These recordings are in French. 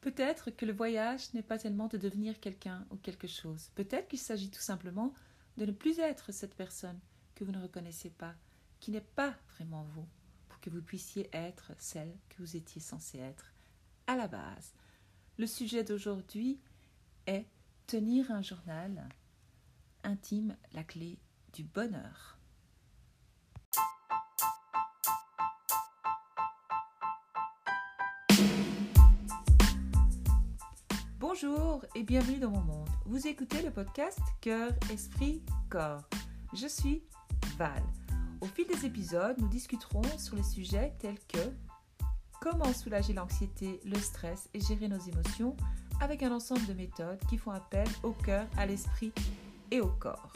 Peut-être que le voyage n'est pas tellement de devenir quelqu'un ou quelque chose. Peut-être qu'il s'agit tout simplement de ne plus être cette personne que vous ne reconnaissez pas, qui n'est pas vraiment vous, pour que vous puissiez être celle que vous étiez censé être à la base. Le sujet d'aujourd'hui est tenir un journal intime, la clé du bonheur. Bonjour et bienvenue dans mon monde. Vous écoutez le podcast Cœur, Esprit, Corps. Je suis Val. Au fil des épisodes, nous discuterons sur les sujets tels que comment soulager l'anxiété, le stress et gérer nos émotions avec un ensemble de méthodes qui font appel au cœur, à l'esprit et au corps.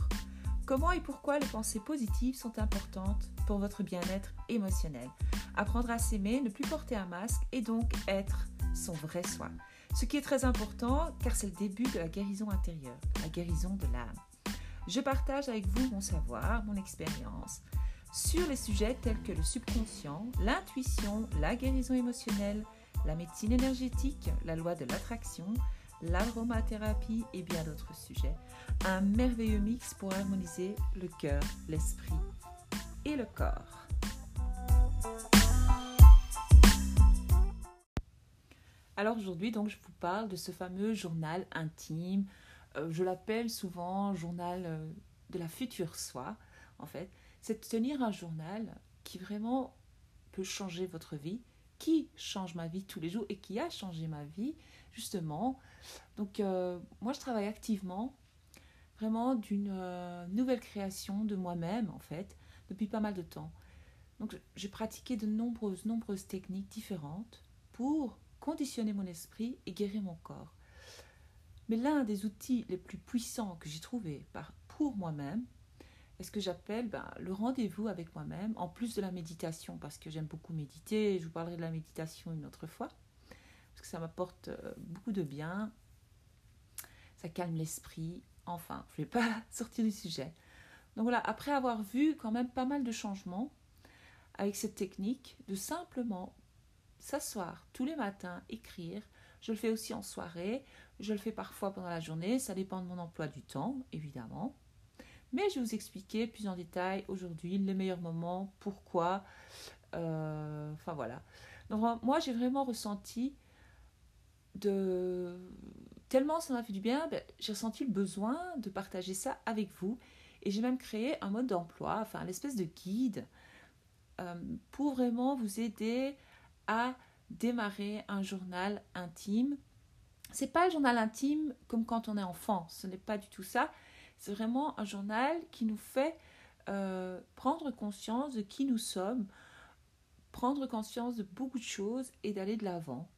Comment et pourquoi les pensées positives sont importantes pour votre bien-être émotionnel? Apprendre à s'aimer, ne plus porter un masque et donc être son vrai soi. Ce qui est très important car c'est le début de la guérison intérieure, la guérison de l'âme. Je partage avec vous mon savoir, mon expérience sur les sujets tels que le subconscient, l'intuition, la guérison émotionnelle, la médecine énergétique, la loi de l'attraction, l'aromathérapie et bien d'autres sujets. Un merveilleux mix pour harmoniser le cœur, l'esprit et le corps. Alors aujourd'hui, donc, je vous parle de ce fameux journal intime. Euh, je l'appelle souvent journal euh, de la future soi. En fait, c'est de tenir un journal qui vraiment peut changer votre vie, qui change ma vie tous les jours et qui a changé ma vie justement. Donc euh, moi, je travaille activement vraiment d'une nouvelle création de moi-même en fait depuis pas mal de temps. Donc j'ai pratiqué de nombreuses, nombreuses techniques différentes pour conditionner mon esprit et guérir mon corps. Mais l'un des outils les plus puissants que j'ai trouvé pour moi-même est ce que j'appelle ben, le rendez-vous avec moi-même, en plus de la méditation, parce que j'aime beaucoup méditer, je vous parlerai de la méditation une autre fois, parce que ça m'apporte euh, beaucoup de bien, ça calme l'esprit, enfin, je ne vais pas sortir du sujet. Donc voilà, après avoir vu quand même pas mal de changements avec cette technique, de simplement s'asseoir tous les matins, écrire. Je le fais aussi en soirée, je le fais parfois pendant la journée, ça dépend de mon emploi du temps, évidemment. Mais je vais vous expliquer plus en détail aujourd'hui les meilleurs moments, pourquoi. Euh, enfin voilà. Moi j'ai vraiment ressenti de tellement ça m'a fait du bien, ben, j'ai ressenti le besoin de partager ça avec vous et j'ai même créé un mode d'emploi, enfin l'espèce de guide euh, pour vraiment vous aider à démarrer un journal intime. C'est pas un journal intime comme quand on est enfant, ce n'est pas du tout ça. C'est vraiment un journal qui nous fait euh, prendre conscience de qui nous sommes, prendre conscience de beaucoup de choses et d'aller de l'avant.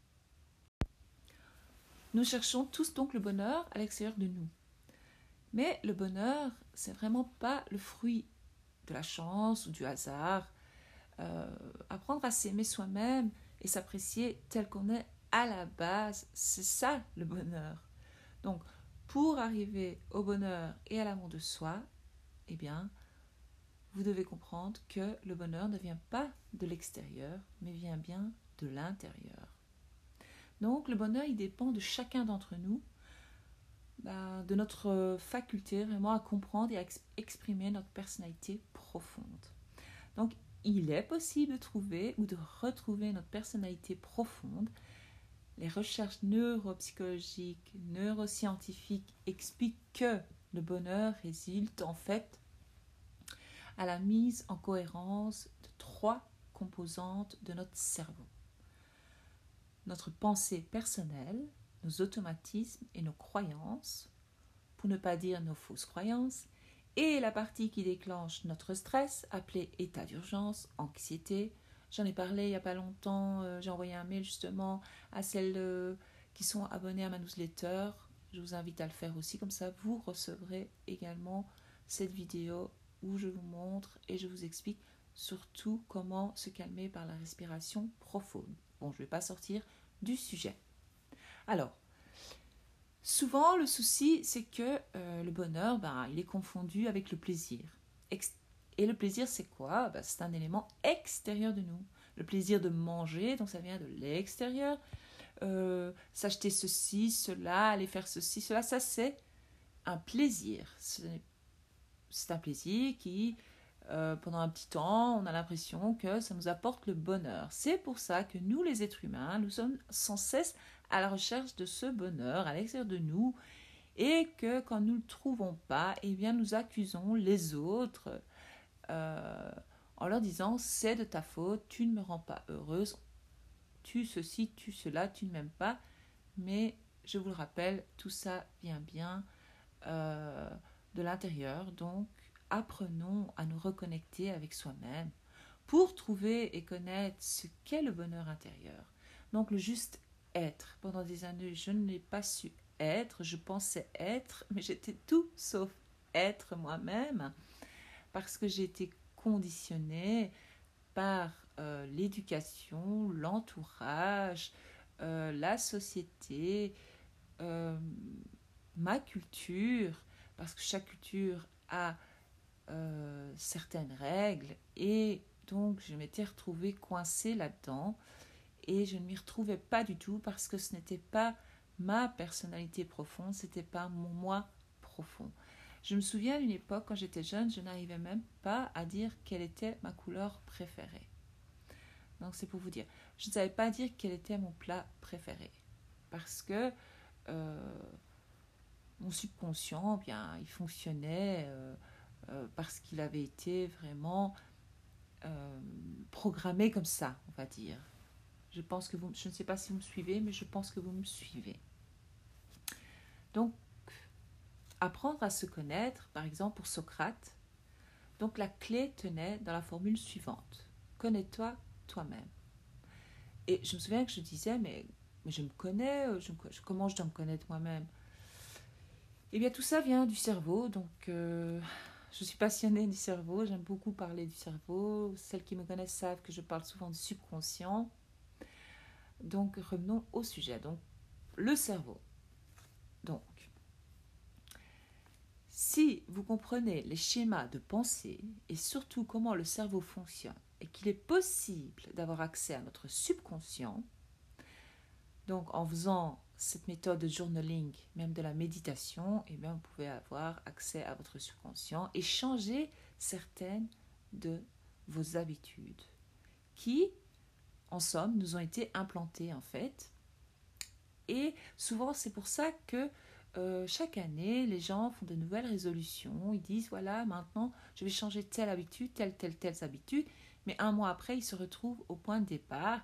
Nous cherchons tous donc le bonheur à l'extérieur de nous. Mais le bonheur, c'est vraiment pas le fruit de la chance ou du hasard. Euh, apprendre à s'aimer soi-même et s'apprécier tel qu'on est à la base, c'est ça le bonheur. Donc, pour arriver au bonheur et à l'amour de soi, eh bien, vous devez comprendre que le bonheur ne vient pas de l'extérieur, mais vient bien de l'intérieur. Donc, le bonheur, il dépend de chacun d'entre nous, ben, de notre faculté vraiment à comprendre et à exprimer notre personnalité profonde. Donc, il est possible de trouver ou de retrouver notre personnalité profonde. Les recherches neuropsychologiques, neuroscientifiques expliquent que le bonheur résulte en fait à la mise en cohérence de trois composantes de notre cerveau. Notre pensée personnelle, nos automatismes et nos croyances, pour ne pas dire nos fausses croyances, et la partie qui déclenche notre stress, appelée état d'urgence, anxiété. J'en ai parlé il n'y a pas longtemps, euh, j'ai envoyé un mail justement à celles euh, qui sont abonnées à ma newsletter. Je vous invite à le faire aussi, comme ça vous recevrez également cette vidéo où je vous montre et je vous explique surtout comment se calmer par la respiration profonde. Bon, je ne vais pas sortir du sujet. Alors, Souvent, le souci, c'est que euh, le bonheur, ben, il est confondu avec le plaisir. et le plaisir, c'est quoi? Ben, C'est un élément extérieur de nous. Le plaisir de manger, donc ça vient de l'extérieur. euh, s'acheter ceci, cela, aller faire ceci, cela. Ça, c'est un plaisir. C'est un plaisir qui, euh, pendant un petit temps, on a l'impression que ça nous apporte le bonheur. C'est pour ça que nous, les êtres humains, nous sommes sans cesse à la recherche de ce bonheur à l'extérieur de nous et que quand nous ne le trouvons pas, eh bien nous accusons les autres euh, en leur disant c'est de ta faute, tu ne me rends pas heureuse, tu ceci, tu cela, tu ne m'aimes pas. Mais je vous le rappelle, tout ça vient bien euh, de l'intérieur. Donc apprenons à nous reconnecter avec soi-même pour trouver et connaître ce qu'est le bonheur intérieur. Donc le juste Pendant des années, je n'ai pas su être, je pensais être, mais j'étais tout sauf être moi-même parce que j'ai été conditionnée par euh, l'éducation, l'entourage, euh, la société, euh, ma culture, parce que chaque culture a certaines règles et donc je m'étais retrouvée coincée là-dedans et je ne m'y retrouvais pas du tout parce que ce n'était pas ma personnalité profonde, c'était pas mon moi profond. Je me souviens d'une époque quand j'étais jeune, je n'arrivais même pas à dire quelle était ma couleur préférée. Donc c'est pour vous dire, je ne savais pas dire quel était mon plat préféré parce que euh, mon subconscient, eh bien, il fonctionnait euh, euh, parce qu'il avait été vraiment programmé comme ça, on va dire. Je pense que vous, je ne sais pas si vous me suivez, mais je pense que vous me suivez. Donc, apprendre à se connaître, par exemple pour Socrate, donc la clé tenait dans la formule suivante connais-toi toi-même. Et je me souviens que je disais mais, je me connais, je, comment je dois me connaître moi-même? Eh bien, tout ça vient du cerveau, donc euh, je suis passionnée du cerveau, j'aime beaucoup parler du cerveau. Celles qui me connaissent savent que je parle souvent du subconscient. Donc revenons au sujet. Donc le cerveau. Donc si vous comprenez les schémas de pensée et surtout comment le cerveau fonctionne et qu'il est possible d'avoir accès à notre subconscient, donc en faisant cette méthode de journaling, même de la méditation, eh bien vous pouvez avoir accès à votre subconscient et changer certaines de vos habitudes qui en somme, nous ont été implantés en fait. Et souvent, c'est pour ça que euh, chaque année, les gens font de nouvelles résolutions. Ils disent voilà, maintenant, je vais changer telle habitude, telle, telle, telle habitude. Mais un mois après, ils se retrouvent au point de départ.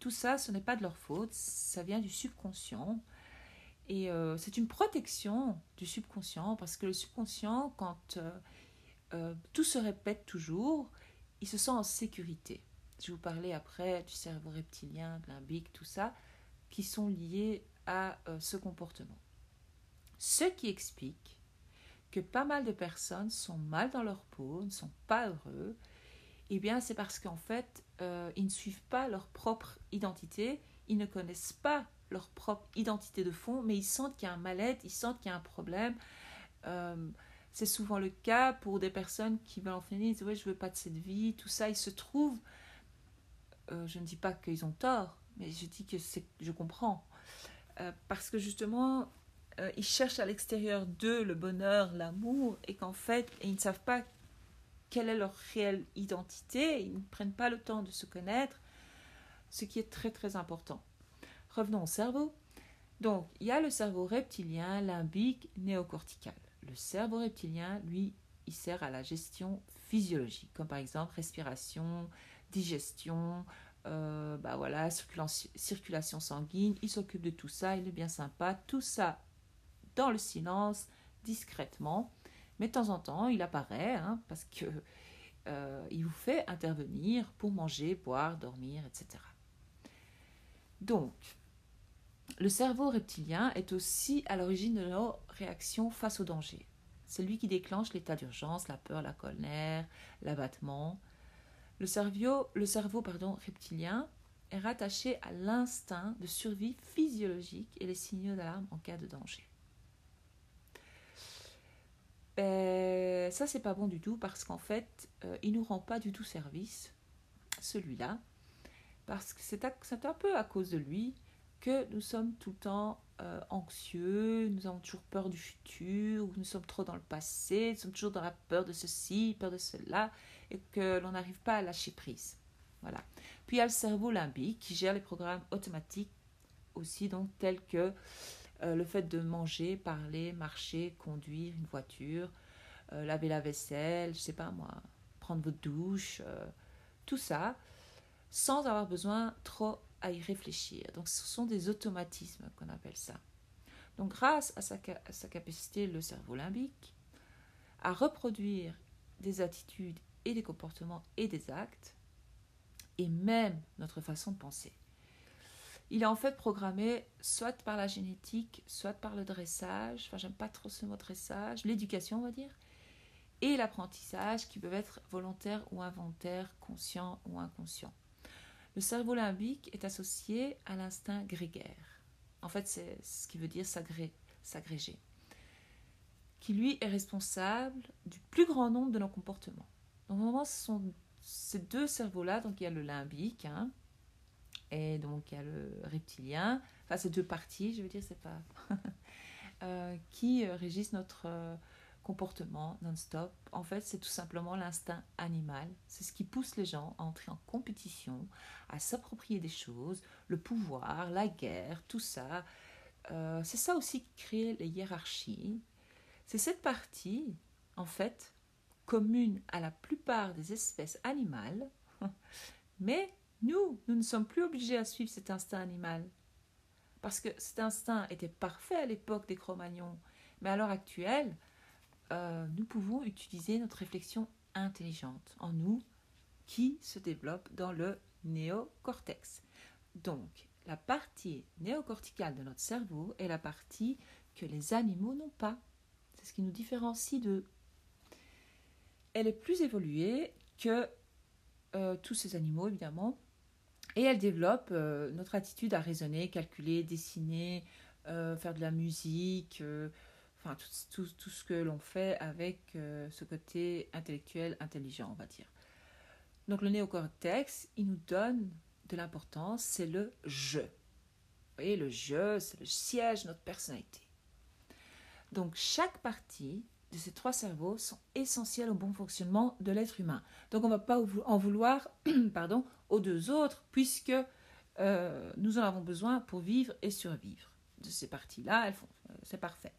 Tout ça, ce n'est pas de leur faute, ça vient du subconscient. Et euh, c'est une protection du subconscient parce que le subconscient, quand euh, tout se répète toujours, il se sent en sécurité. Je vous parler après du cerveau reptilien, de limbique, tout ça, qui sont liés à euh, ce comportement. Ce qui explique que pas mal de personnes sont mal dans leur peau, ne sont pas heureux, eh bien c'est parce qu'en fait, euh, ils ne suivent pas leur propre identité, ils ne connaissent pas leur propre identité de fond, mais ils sentent qu'il y a un mal-être, ils sentent qu'il y a un problème. Euh, c'est souvent le cas pour des personnes qui veulent en finir, ils disent ouais, je veux pas de cette vie, tout ça, ils se trouvent euh, je ne dis pas qu'ils ont tort, mais je dis que je comprends. Euh, parce que justement, euh, ils cherchent à l'extérieur d'eux le bonheur, l'amour, et qu'en fait, ils ne savent pas quelle est leur réelle identité, ils ne prennent pas le temps de se connaître, ce qui est très très important. Revenons au cerveau. Donc, il y a le cerveau reptilien, limbique, néocortical. Le cerveau reptilien, lui, il sert à la gestion physiologique, comme par exemple respiration, digestion, euh, bah voilà, circulation sanguine, il s'occupe de tout ça, il est bien sympa, tout ça dans le silence, discrètement, mais de temps en temps il apparaît hein, parce que euh, il vous fait intervenir pour manger, boire, dormir, etc. Donc, le cerveau reptilien est aussi à l'origine de nos réactions face au danger. C'est lui qui déclenche l'état d'urgence, la peur, la colère, l'abattement. Le cerveau, reptilien est rattaché à l'instinct de survie physiologique et les signaux d'alarme en cas de danger. Ben, ça, c'est pas bon du tout parce qu'en fait, euh, il nous rend pas du tout service, celui-là, parce que c'est un peu à cause de lui que nous sommes tout le temps euh, anxieux, nous avons toujours peur du futur, nous sommes trop dans le passé, nous sommes toujours dans la peur de ceci, peur de cela, et que l'on n'arrive pas à lâcher prise. Voilà. Puis il y a le cerveau limbique qui gère les programmes automatiques aussi, donc tels que euh, le fait de manger, parler, marcher, conduire une voiture, euh, laver la vaisselle, je sais pas moi, prendre votre douche, tout ça, sans avoir besoin trop à y réfléchir. Donc ce sont des automatismes qu'on appelle ça. Donc grâce à sa, capacité, le cerveau limbique, à reproduire des attitudes et des comportements et des actes, et même notre façon de penser. Il est en fait programmé soit par la génétique, soit par le dressage, enfin j'aime pas trop ce mot dressage, l'éducation on va dire, et l'apprentissage qui peuvent être volontaires ou involontaires, conscients ou inconscients. Le cerveau limbique est associé à l'instinct grégaire. En fait, c'est ce qui veut dire s'agréger. Qui lui est responsable du plus grand nombre de nos comportements. Donc, moment, ce sont ces deux cerveaux-là. Donc, il y a le limbique, hein, et donc il y a le reptilien. Enfin, ces deux parties, je veux dire, c'est pas. Euh, qui euh, régissent notre. Euh, comportement non-stop, en fait, c'est tout simplement l'instinct animal. C'est ce qui pousse les gens à entrer en compétition, à s'approprier des choses, le pouvoir, la guerre, tout ça. C'est ça aussi qui crée les hiérarchies. C'est cette partie, en fait, commune à la plupart des espèces animales, mais nous, nous ne sommes plus obligés à suivre cet instinct animal. Parce que cet instinct était parfait à l'époque des Cro-Magnons, mais à l'heure actuelle, euh, nous pouvons utiliser notre réflexion intelligente en nous qui se développe dans le néocortex. Donc, la partie néocorticale de notre cerveau est la partie que les animaux n'ont pas. C'est ce qui nous différencie d'eux. Elle est plus évoluée que euh, tous ces animaux, évidemment, et elle développe euh, notre attitude à raisonner, calculer, dessiner, faire de la musique, tout, ce que l'on fait avec euh, ce côté intellectuel, intelligent, on va dire. Donc le néocortex, il nous donne de l'importance, c'est le je. Vous voyez, le je, c'est le siège de notre personnalité. Donc chaque partie ces trois cerveaux sont essentiels au bon fonctionnement de l'être humain. Donc on ne va pas en vouloir pardon, aux deux autres, puisque euh, nous en avons besoin pour vivre et survivre. De ces parties-là, elles font, euh, c'est parfait.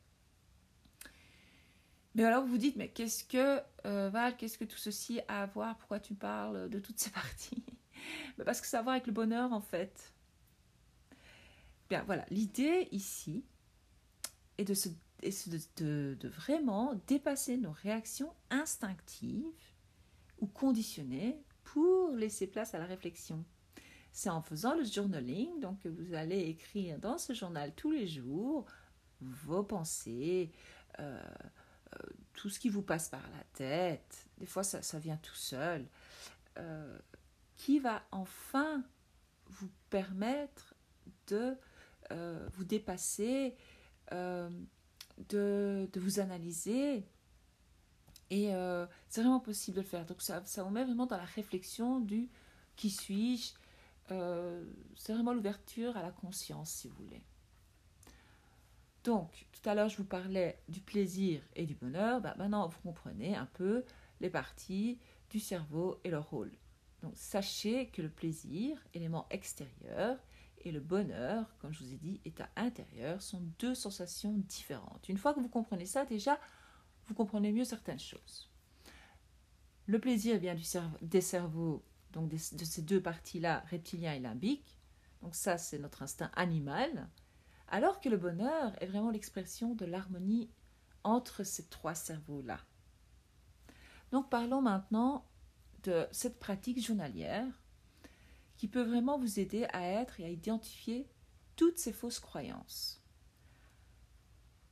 Mais alors vous vous dites, mais qu'est-ce que, euh, Val, qu'est-ce que tout ceci a à voir? Pourquoi tu parles de toutes ces parties? Parce que ça a à voir avec le bonheur en fait. Bien voilà, l'idée ici est, de, se, de, de, vraiment dépasser nos réactions instinctives ou conditionnées pour laisser place à la réflexion. C'est en faisant le journaling, donc que vous allez écrire dans ce journal tous les jours vos pensées, euh, tout ce qui vous passe par la tête, des fois ça, ça vient tout seul, euh, qui va enfin vous permettre de euh, vous dépasser, euh, de, de, vous analyser. Et c'est vraiment possible de le faire. Donc ça, ça vous met vraiment dans la réflexion du qui suis-je. c'est vraiment l'ouverture à la conscience, si vous voulez. Donc, tout à l'heure, je vous parlais du plaisir et du bonheur. Bah, maintenant, vous comprenez un peu les parties du cerveau et leur rôle. Donc, sachez que le plaisir, élément extérieur, et le bonheur, comme je vous ai dit, état intérieur, sont deux sensations différentes. Une fois que vous comprenez ça, déjà, vous comprenez mieux certaines choses. Le plaisir vient du des cerveaux, donc de ces deux parties-là, reptilien et limbique. Donc ça, c'est notre instinct animal alors que le bonheur est vraiment l'expression de l'harmonie entre ces trois cerveaux-là. Donc parlons maintenant de cette pratique journalière qui peut vraiment vous aider à être et à identifier toutes ces fausses croyances.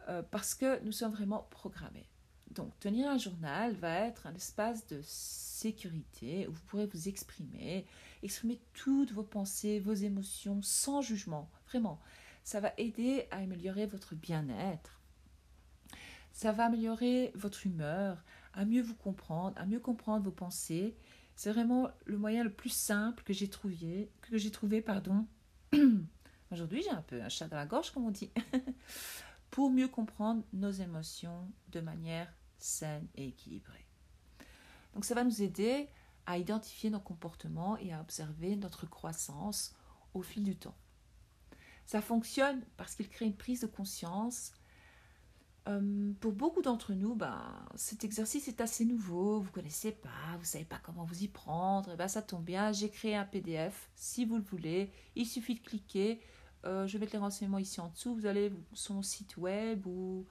Euh, parce que nous sommes vraiment programmés. Donc tenir un journal va être un espace de sécurité où vous pourrez vous exprimer, exprimer toutes vos pensées, vos émotions sans jugement, vraiment ça va aider à améliorer votre bien-être. Ça va améliorer votre humeur, à mieux vous comprendre, à mieux comprendre vos pensées. C'est vraiment le moyen le plus simple que j'ai trouvé, que j'ai trouvé, pardon. Aujourd'hui, j'ai un peu un chat dans la gorge, comme on dit. pour mieux comprendre nos émotions de manière saine et équilibrée. Donc ça va nous aider à identifier nos comportements et à observer notre croissance au fil du temps. Ça fonctionne parce qu'il crée une prise de conscience. Euh, pour beaucoup d'entre nous, ben, cet exercice est assez nouveau, vous ne connaissez pas, vous ne savez pas comment vous y prendre, et ben, ça tombe bien, j'ai créé un PDF, si vous le voulez, il suffit de cliquer, euh, je vais mettre les renseignements ici en dessous, vous allez sur mon site web ou,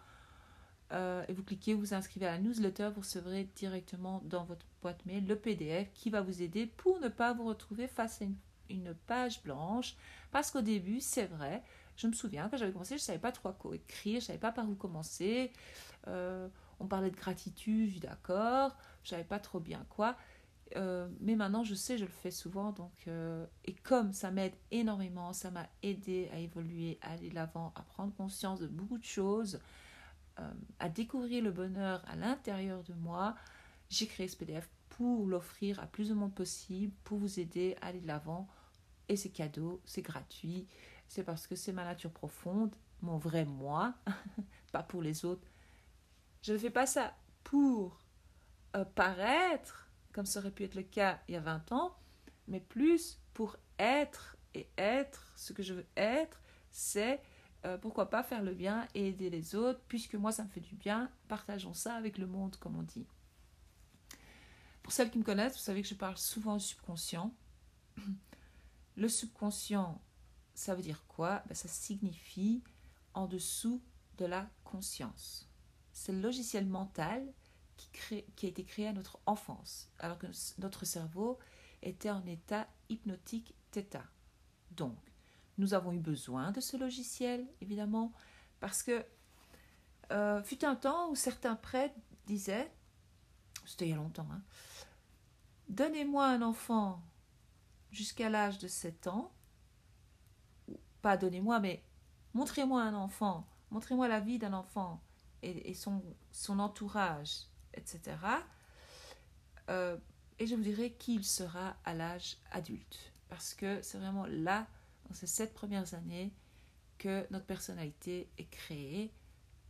euh, et vous cliquez, vous inscrivez à la newsletter, vous recevrez directement dans votre boîte mail le PDF qui va vous aider pour ne pas vous retrouver face à une page blanche. Parce qu'au début, c'est vrai, je me souviens quand j'avais commencé, je ne savais pas trop quoi écrire, je ne savais pas par où commencer. Euh, on parlait de gratitude, d'accord, je ne savais pas trop bien quoi. Euh, mais maintenant, je sais, je le fais souvent. Donc, euh, et comme ça m'aide énormément, ça m'a aidé à évoluer, à aller de l'avant, à prendre conscience de beaucoup de choses, à découvrir le bonheur à l'intérieur de moi, j'ai créé ce PDF pour l'offrir à plus de monde possible, pour vous aider à aller de l'avant. Et c'est cadeau, c'est gratuit, c'est parce que c'est ma nature profonde, mon vrai moi, pas pour les autres. Je ne fais pas ça pour euh, paraître, comme ça aurait pu être le cas il y a 20 ans, mais plus pour être et être ce que je veux être, c'est euh, pourquoi pas faire le bien et aider les autres, puisque moi ça me fait du bien, partageons ça avec le monde, comme on dit. Pour celles qui me connaissent, vous savez que je parle souvent du subconscient. Le subconscient, ça veut dire quoi? Ben, Ça signifie en dessous de la conscience. C'est le logiciel mental qui, a été créé à notre enfance, alors que notre cerveau était en état hypnotique θ. Donc, nous avons eu besoin de ce logiciel, évidemment, parce que euh, fut un temps où certains prêtres disaient, c'était il y a longtemps, hein, Donnez-moi un enfant jusqu'à l'âge de 7 ans, pas donnez-moi, mais montrez-moi un enfant, montrez-moi la vie d'un enfant et, son, entourage, etc. Euh, et je vous dirai qui il sera à l'âge adulte. Parce que c'est vraiment là, dans ces sept premières années, que notre personnalité est créée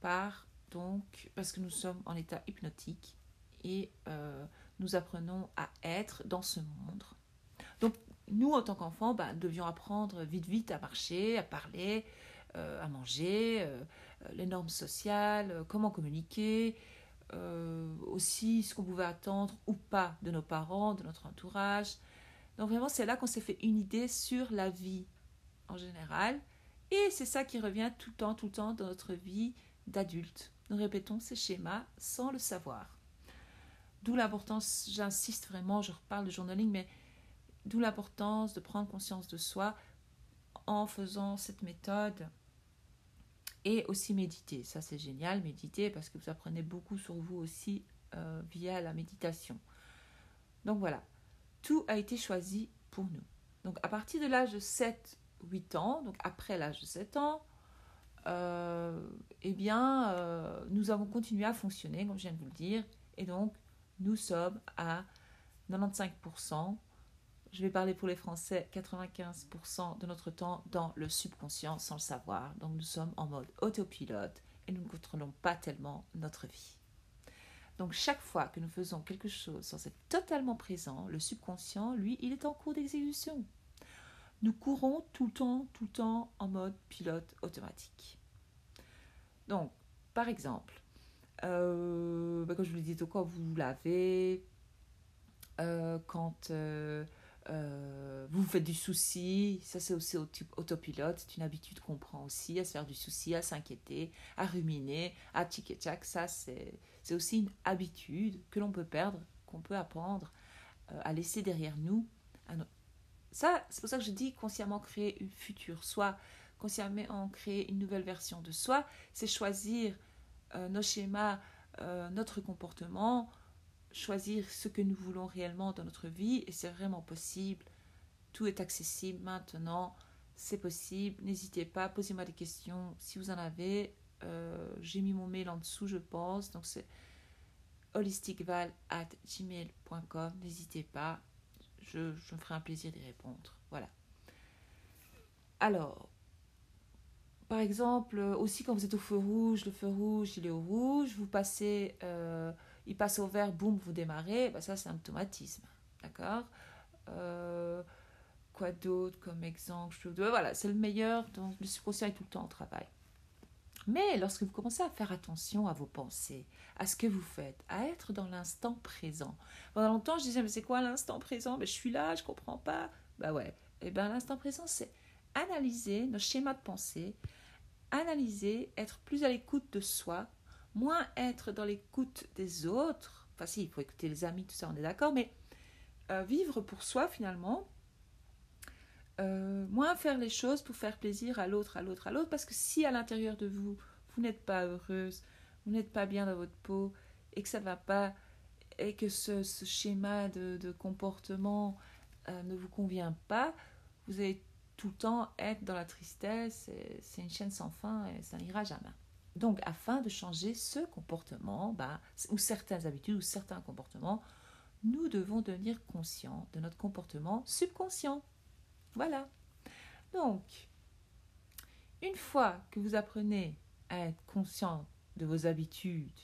par, donc, parce que nous sommes en état hypnotique et euh, nous apprenons à être dans ce monde. Nous, en tant qu'enfants, ben, devions apprendre vite, vite à marcher, à parler, euh, à manger, euh, les normes sociales, euh, comment communiquer, aussi ce qu'on pouvait attendre ou pas de nos parents, de notre entourage. Donc vraiment, c'est là qu'on s'est fait une idée sur la vie en général. Et c'est ça qui revient tout le temps, tout le temps dans notre vie d'adulte. Nous répétons ces schémas sans le savoir. D'où l'importance, j'insiste vraiment, je reparle de journaling, mais d'où l'importance de prendre conscience de soi en faisant cette méthode et aussi méditer. Ça, c'est génial, méditer, parce que vous apprenez beaucoup sur vous aussi euh, via la méditation. Donc voilà, tout a été choisi pour nous. Donc à partir de l'âge de 7-8 ans, donc après l'âge de 7 ans, euh, eh bien, euh, nous avons continué à fonctionner, comme je viens de vous le dire, et donc nous sommes à 95%, je vais parler pour les Français, 95% de notre temps dans le subconscient sans le savoir. Donc nous sommes en mode autopilote et nous ne contrôlons pas tellement notre vie. Donc chaque fois que nous faisons quelque chose sans être totalement présent, le subconscient, lui, il est en cours d'exécution. Nous courons tout le temps, tout le temps en mode pilote automatique. Donc, par exemple, euh, bah, comme je vous l'ai dit, quand vous vous lavez, euh, quand euh, vous vous faites du souci, ça c'est aussi autopilote, c'est une habitude qu'on prend aussi, à se faire du souci, à s'inquiéter, à ruminer, à tic ça c'est aussi une habitude que l'on peut perdre, qu'on peut apprendre à laisser derrière nous. Ça, c'est pour ça que je dis consciemment créer une future soi, consciemment créer une nouvelle version de soi, c'est choisir euh, nos schémas, euh, notre comportement, choisir ce que nous voulons réellement dans notre vie et c'est vraiment possible. Tout est accessible maintenant, c'est possible. N'hésitez pas, posez-moi des questions si vous en avez. Euh, j'ai mis mon mail en dessous, je pense. Donc c'est holisticval@gmail.com. N'hésitez pas, je, me ferai un plaisir d'y répondre. Voilà. Alors, par exemple, aussi quand vous êtes au feu rouge, le feu rouge, il est au rouge, vous passez, euh, il passe au vert, boum, vous démarrez, bah ça c'est un automatisme. D'accord? Euh, Quoi d'autre comme exemple? Voilà, c'est le meilleur, donc le subconscient est tout le temps au travail. Mais lorsque vous commencez à faire attention à vos pensées, à ce que vous faites, à être dans l'instant présent. Pendant longtemps, je disais, mais c'est quoi l'instant présent? Mais je suis là, je comprends pas. Bah ouais. Et eh bien l'instant présent, c'est analyser nos schémas de pensée, analyser, être plus à l'écoute de soi, moins être dans l'écoute des autres. Enfin si, il faut écouter les amis, tout ça, on est d'accord, mais euh, vivre pour soi finalement, euh, moins faire les choses pour faire plaisir à l'autre, à l'autre, à l'autre, parce que si à l'intérieur de vous, vous n'êtes pas heureuse, vous n'êtes pas bien dans votre peau, et que ça ne va pas, et que ce, schéma de, comportement euh, ne vous convient pas, vous allez tout le temps être dans la tristesse, c'est une chaîne sans fin et ça n'ira jamais. Donc, afin de changer ce comportement, bah, ou certaines habitudes, ou certains comportements, nous devons devenir conscients de notre comportement subconscient. Voilà. Donc, une fois que vous apprenez à être conscient de vos habitudes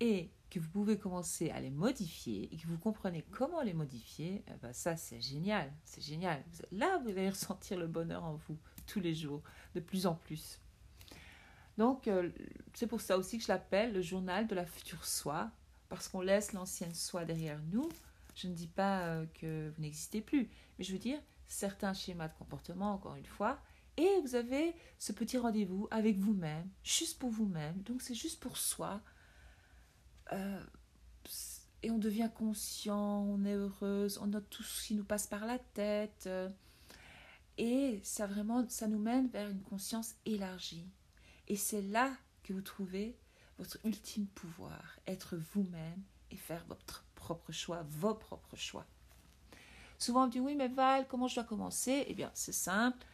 et que vous pouvez commencer à les modifier et que vous comprenez comment les modifier, eh ben ça c'est génial, c'est génial. Là, vous allez ressentir le bonheur en vous tous les jours, de plus en plus. Donc, euh, c'est pour ça aussi que je l'appelle le journal de la future soi, parce qu'on laisse l'ancienne soi derrière nous. Je ne dis pas euh, que vous n'existez plus, mais je veux dire, certains schémas de comportement, encore une fois, et vous avez ce petit rendez-vous avec vous-même, juste pour vous-même, donc c'est juste pour soi. Euh, et on devient conscient, on est heureuse, on note tout ce qui nous passe par la tête. Et ça vraiment, ça nous mène vers une conscience élargie. Et c'est là que vous trouvez votre ultime pouvoir, être vous-même et faire votre propre choix, vos propres choix. Souvent, on me dit oui, mais Val, comment je dois commencer? Eh bien, c'est simple.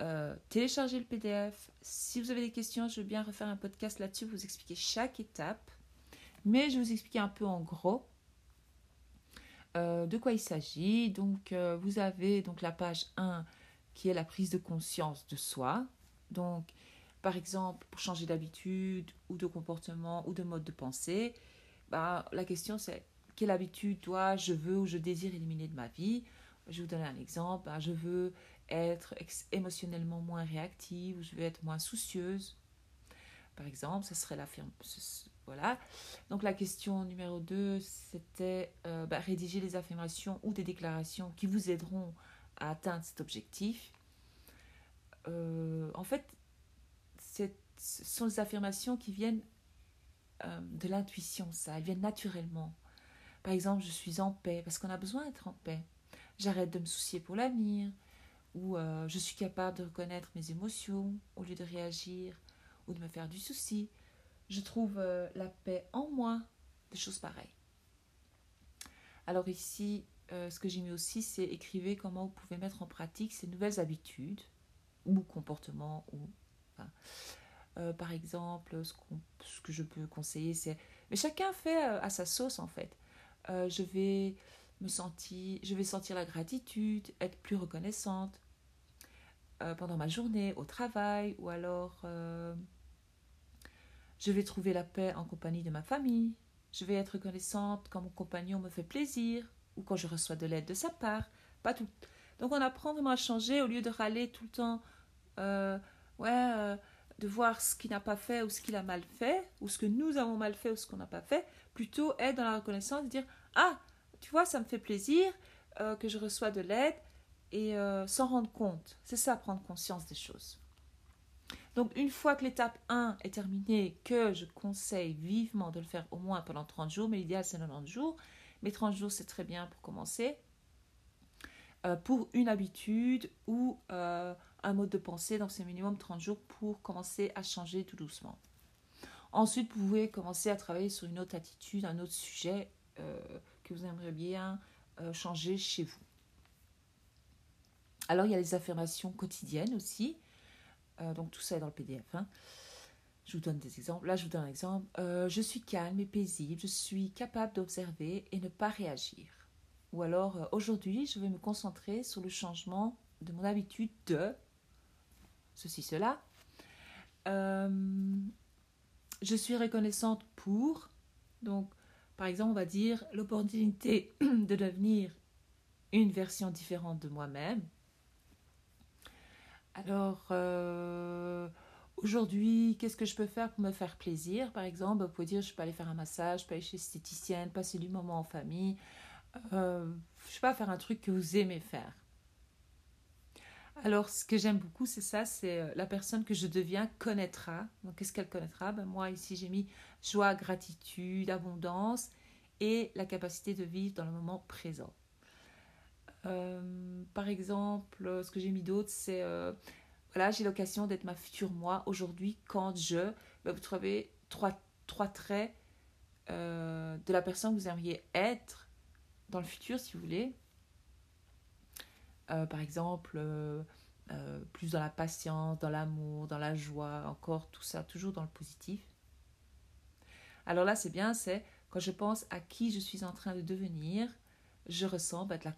Euh, téléchargez le PDF. Si vous avez des questions, je veux bien refaire un podcast là-dessus, vous expliquer chaque étape. Mais je vais vous expliquer un peu en gros euh, de quoi il s'agit. Donc, euh, vous avez donc la page 1 qui est la prise de conscience de soi. Donc, par exemple, pour changer d'habitude ou de comportement ou de mode de pensée, bah, la question c'est quelle habitude toi je veux ou je désire éliminer de ma vie? Je vais vous donner un exemple. Bah, je veux être émotionnellement moins réactive ou je veux être moins soucieuse. Par exemple, ce serait l'affirmation. Voilà. Donc la question numéro 2, c'était euh, bah, rédiger les affirmations ou des déclarations qui vous aideront à atteindre cet objectif. Euh, en fait, ce sont des affirmations qui viennent euh, de l'intuition, ça. Elles viennent naturellement. Par exemple, je suis en paix, parce qu'on a besoin d'être en paix. J'arrête de me soucier pour l'avenir, ou euh, je suis capable de reconnaître mes émotions au lieu de réagir ou de me faire du souci. Je trouve euh, la paix en moi, des choses pareilles. Alors ici, ce que j'ai mis aussi, c'est écrivez comment vous pouvez mettre en pratique ces nouvelles habitudes ou comportements ou euh, par exemple, ce, que je peux conseiller, c'est... Mais chacun fait euh, à sa sauce, en fait. Euh, je vais me sentir... Je vais sentir la gratitude, être plus reconnaissante pendant ma journée, au travail, ou alors... je vais trouver la paix en compagnie de ma famille. Je vais être reconnaissante quand mon compagnon me fait plaisir ou quand je reçois de l'aide de sa part. Pas tout. Donc on apprend vraiment à changer au lieu de râler tout le temps. Ouais, de voir ce qu'il n'a pas fait ou ce qu'il a mal fait, ou ce que nous avons mal fait ou ce qu'on n'a pas fait, plutôt être dans la reconnaissance et dire Ah, tu vois, ça me fait plaisir euh, que je reçois de l'aide et euh, s'en rendre compte. C'est ça, prendre conscience des choses. Donc, une fois que l'étape 1 est terminée, que je conseille vivement de le faire au moins pendant 30 jours, mais l'idéal c'est 90 jours, mais 30 jours c'est très bien pour commencer, euh, pour une habitude ou un mode de pensée dans ces minimum 30 jours pour commencer à changer tout doucement. Ensuite, vous pouvez commencer à travailler sur une autre attitude, un autre sujet euh, que vous aimeriez bien euh, changer chez vous. Alors, il y a les affirmations quotidiennes aussi. Euh, donc, tout ça est dans le PDF. Hein. Je vous donne des exemples. Là, je vous donne un exemple. je suis calme et paisible. Je suis capable d'observer et ne pas réagir. Ou alors, aujourd'hui, je vais me concentrer sur le changement de mon habitude de ceci, cela. Euh, je suis reconnaissante pour, donc par exemple, on va dire l'opportunité de devenir une version différente de moi-même. Alors, euh, aujourd'hui, qu'est-ce que je peux faire pour me faire plaisir? Par exemple, vous pouvez dire, je peux aller faire un massage, je peux aller chez esthéticienne, passer du moment en famille. Euh, je sais pas, faire un truc que vous aimez faire. Alors, ce que j'aime beaucoup, c'est ça, c'est euh, la personne que je deviens connaîtra. Donc, qu'est-ce qu'elle connaîtra? Ben, Moi, ici, j'ai mis joie, gratitude, abondance et la capacité de vivre dans le moment présent. Euh, par exemple, ce que j'ai mis d'autre, c'est euh, voilà, j'ai l'occasion d'être ma future moi aujourd'hui quand je. Ben, vous trouvez trois, traits euh, de la personne que vous aimeriez être dans le futur, si vous voulez. Par exemple, plus dans la patience, dans l'amour, dans la joie, encore tout ça, toujours dans le positif. Alors là, c'est bien, c'est quand je pense à qui je suis en train de devenir, je ressens la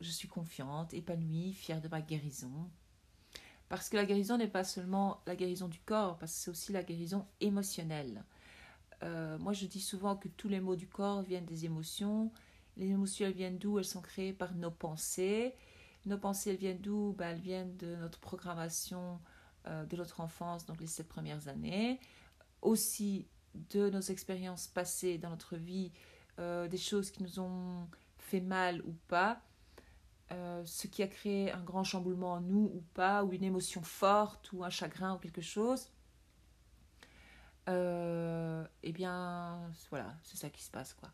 je suis confiante, épanouie, fière de ma guérison. Parce que la guérison n'est pas seulement la guérison du corps, parce que c'est aussi la guérison émotionnelle. Euh, moi, je dis souvent que tous les maux du corps viennent des émotions. Les émotions, elles viennent d'où? Elles sont créées par nos pensées. Nos pensées, elles viennent d'où? Ben, Elles viennent de notre programmation euh, de notre enfance, donc les sept premières années. Aussi de nos expériences passées dans notre vie, euh, des choses qui nous ont fait mal ou pas. Euh, ce qui a créé un grand chamboulement en nous ou pas, ou une émotion forte, ou un chagrin, ou quelque chose, eh bien, voilà, c'est ça qui se passe, quoi.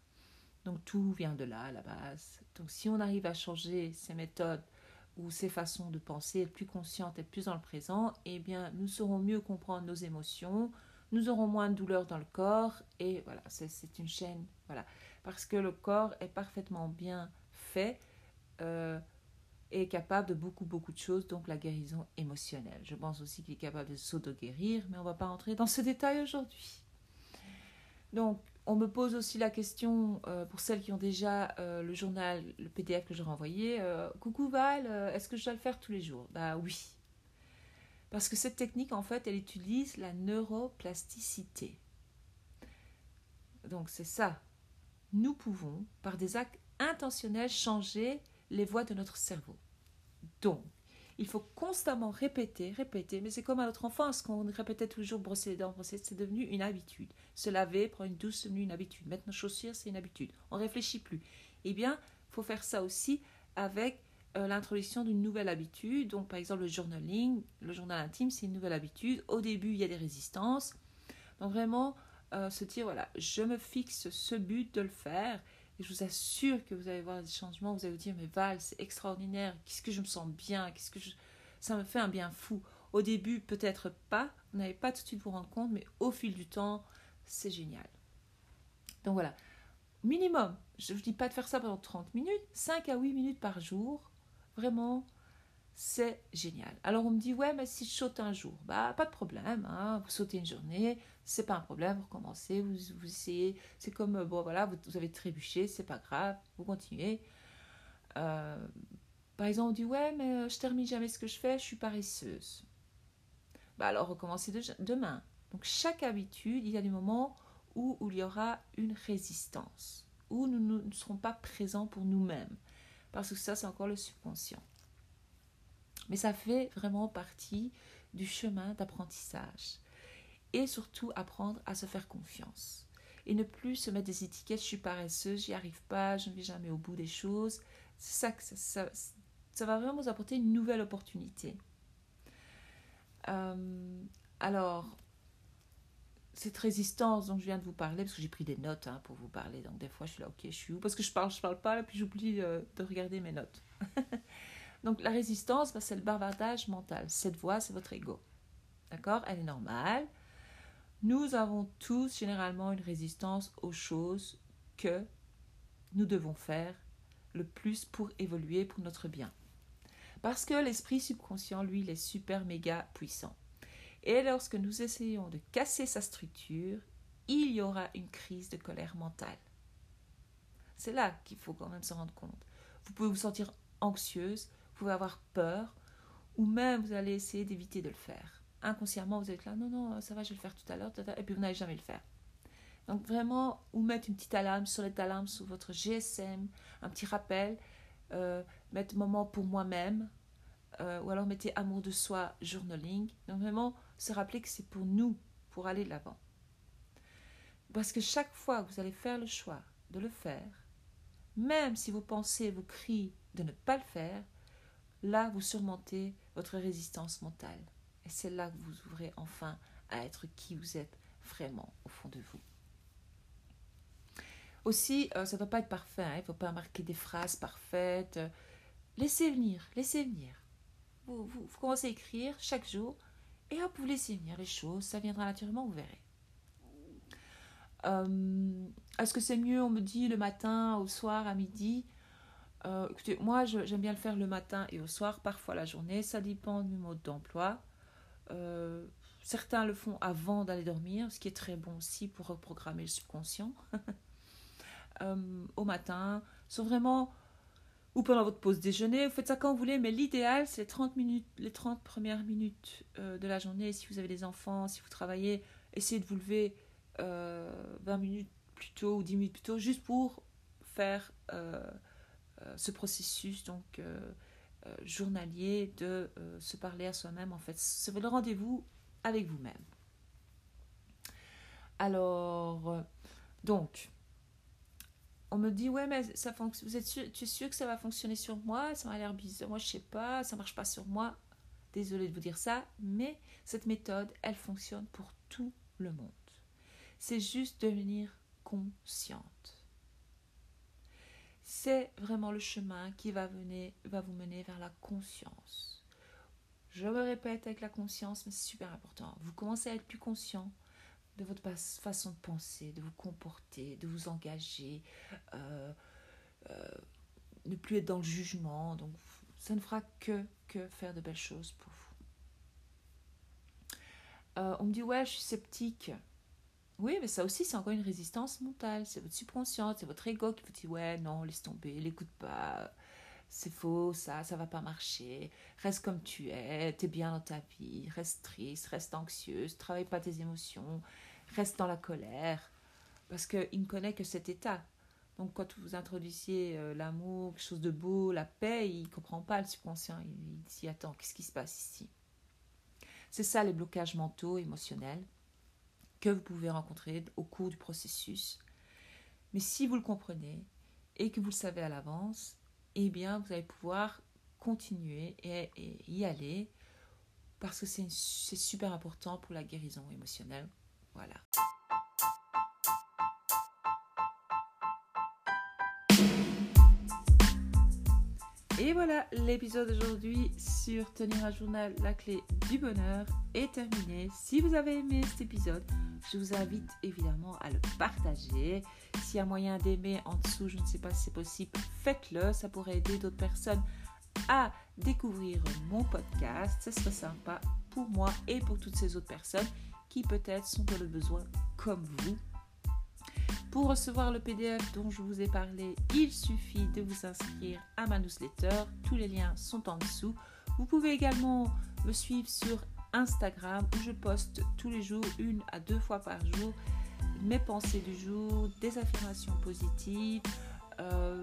Donc tout vient de là, à la base. Donc si on arrive à changer ces méthodes ou ces façons de penser, être plus consciente, être plus dans le présent, eh bien, nous saurons mieux comprendre nos émotions, nous aurons moins de douleur dans le corps, et voilà, c'est une chaîne, voilà. Parce que le corps est parfaitement bien fait, euh, est capable de beaucoup, beaucoup de choses, donc la guérison émotionnelle. Je pense aussi qu'il est capable de s'auto-guérir, mais on ne va pas entrer dans ce détail aujourd'hui. Donc, on me pose aussi la question, euh, pour celles qui ont déjà euh, le journal, le PDF que j'ai renvoyé, Coucou Val, est-ce que je dois le faire tous les jours? Bah oui. Parce que cette technique, en fait, elle utilise la neuroplasticité. Donc c'est ça. Nous pouvons, par des actes intentionnels, changer les voies de notre cerveau. Donc, il faut constamment répéter, répéter, mais c'est comme à notre enfance, quand on répétait toujours brosser les dents, brosser, c'est devenu une habitude. Se laver, prendre une douce, c'est devenu une habitude. Mettre nos chaussures, c'est une habitude. On réfléchit plus. Eh bien, faut faire ça aussi avec euh, l'introduction d'une nouvelle habitude. Donc, par exemple, le journaling, le journal intime, c'est une nouvelle habitude. Au début, il y a des résistances. Donc, vraiment, euh, se dire, voilà, je me fixe ce but de le faire je vous assure que vous allez voir des changements. Vous allez vous dire, mais Val, c'est extraordinaire. Qu'est-ce que je me sens bien Qu'est-ce que. Ça me fait un bien fou. Au début, peut-être pas. Vous n'allez pas tout de suite vous rendre compte, mais au fil du temps, c'est génial. Donc voilà. Minimum, je ne vous dis pas de faire ça pendant 30 minutes, 5 à 8 minutes par jour. Vraiment, c'est génial. Alors on me dit ouais mais si je saute un jour, bah pas de problème, hein. vous sautez une journée, c'est pas un problème, vous recommencez, vous, vous essayez, c'est comme euh, bon voilà, vous, avez trébuché, c'est pas grave, vous continuez. Euh, par exemple on dit ouais mais euh, je termine jamais ce que je fais, je suis paresseuse. Bah alors recommencez demain. Donc chaque habitude, il y a des moments où, où il y aura une résistance, où nous ne serons pas présents pour nous-mêmes, parce que ça c'est encore le subconscient. Mais ça fait vraiment partie du chemin d'apprentissage. Et surtout apprendre à se faire confiance. Et ne plus se mettre des étiquettes, je suis paresseuse, j'y arrive pas, je ne vais jamais au bout des choses. C'est ça que ça, va vraiment vous apporter une nouvelle opportunité. Euh, alors, cette résistance dont je viens de vous parler, parce que j'ai pris des notes hein, pour vous parler, donc des fois je suis là, ok, je suis où? Parce que je parle, je parle pas, et puis j'oublie euh, de regarder mes notes. Donc la résistance, bah, c'est le bavardage mental. Cette voix, c'est votre ego. D'accord? Elle est normale. Nous avons tous généralement une résistance aux choses que nous devons faire le plus pour évoluer pour notre bien. Parce que l'esprit subconscient, lui, il est super méga puissant. Et lorsque nous essayons de casser sa structure, il y aura une crise de colère mentale. C'est là qu'il faut quand même se rendre compte. Vous pouvez vous sentir anxieuse, pouvez avoir peur, ou même vous allez essayer d'éviter de le faire. Inconsciemment, vous êtes là, non, non, ça va, je vais le faire tout à l'heure, et puis vous n'allez jamais le faire. Donc vraiment, ou mettre une petite alarme sur les alarmes sur votre GSM, un petit rappel, euh, mettre moment pour moi-même, euh, ou alors mettez amour de soi, journaling. Donc vraiment, se rappeler que c'est pour nous, pour aller de l'avant. Parce que chaque fois que vous allez faire le choix de le faire, même si vos pensées vous crient de ne pas le faire, là, vous surmontez votre résistance mentale. Et c'est là que vous ouvrez enfin à être qui vous êtes vraiment au fond de vous. Aussi, euh, ça ne doit pas être parfait, hein. il ne faut pas marquer des phrases parfaites. Laissez venir, laissez venir. Vous, vous, commencez à écrire chaque jour et hop, vous laissez venir les choses, ça viendra naturellement, vous verrez. Euh, est-ce que c'est mieux, on me dit, le matin, au soir, à midi? Euh, Écoutez, moi, j'aime bien le faire le matin et au soir, parfois la journée, ça dépend du mode d'emploi. certains le font avant d'aller dormir, ce qui est très bon aussi pour reprogrammer le subconscient. Euh, au matin, sont vraiment ou pendant votre pause déjeuner, vous faites ça quand vous voulez, mais l'idéal, c'est les 30 minutes, les 30 premières minutes euh, de la journée. Si vous avez des enfants, si vous travaillez, essayez de vous lever 20 euh, minutes plus tôt ou 10 minutes plus tôt, juste pour faire ce processus donc journalier de se parler à soi-même. En fait, c'est le rendez-vous avec vous-même. Alors, donc, on me dit ouais mais ça vous êtes tu es sûr que ça va fonctionner sur moi? Ça m'a l'air bizarre. Moi je sais pas. Ça marche pas sur moi. Désolée de vous dire ça mais cette méthode elle fonctionne pour tout le monde. C'est juste devenir consciente c'est vraiment le chemin qui va, vous mener vers la conscience je me répète avec la conscience mais c'est super important vous commencez à être plus conscient de votre façon de penser, de vous comporter, de vous engager, euh, euh, ne plus être dans le jugement. Donc, ça ne fera que, que faire de belles choses pour vous. Euh, on me dit, ouais, je suis sceptique. Oui, mais ça aussi, c'est encore une résistance mentale. C'est votre subconscient, c'est votre ego qui vous dit, ouais, non, laisse tomber, l'écoute pas. C'est faux, ça, ça va pas marcher. Reste comme tu es, t'es bien dans ta vie. Reste triste, reste anxieuse, travaille pas tes émotions reste dans la colère, parce qu'il ne connaît que cet état. Donc quand vous introduisiez euh, l'amour, quelque chose de beau, la paix, il ne comprend pas le subconscient, il, il dit attends, qu'est-ce qui se passe ici? C'est ça les blocages mentaux, émotionnels, que vous pouvez rencontrer au cours du processus. Mais si vous le comprenez et que vous le savez à l'avance, eh bien vous allez pouvoir continuer et y aller parce que c'est super important pour la guérison émotionnelle voilà. Et voilà, l'épisode d'aujourd'hui sur tenir un journal, la clé du bonheur est terminé. Si vous avez aimé cet épisode, je vous invite évidemment à le partager. S'il y a moyen d'aimer en dessous, je ne sais pas si c'est possible, faites-le. Ça pourrait aider d'autres personnes à découvrir mon podcast. Ce serait sympa pour moi et pour toutes ces autres personnes qui peut-être sont dans le besoin comme vous. Pour recevoir le PDF dont je vous ai parlé, il suffit de vous inscrire à ma newsletter. Tous les liens sont en dessous. Vous pouvez également me suivre sur Instagram où je poste tous les jours, une à deux fois par jour, mes pensées du jour, des affirmations positives, euh,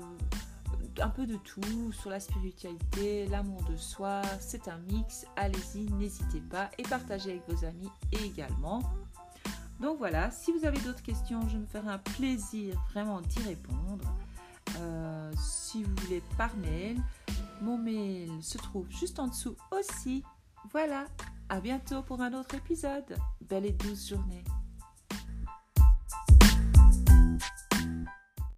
un peu de tout sur la spiritualité, l'amour de soi. C'est un mix. Allez-y, n'hésitez pas et partagez avec vos amis également. Donc voilà, si vous avez d'autres questions, je me ferai un plaisir vraiment d'y répondre. Euh, si vous voulez par mail, mon mail se trouve juste en dessous aussi. Voilà, à bientôt pour un autre épisode. Belle et douce journée.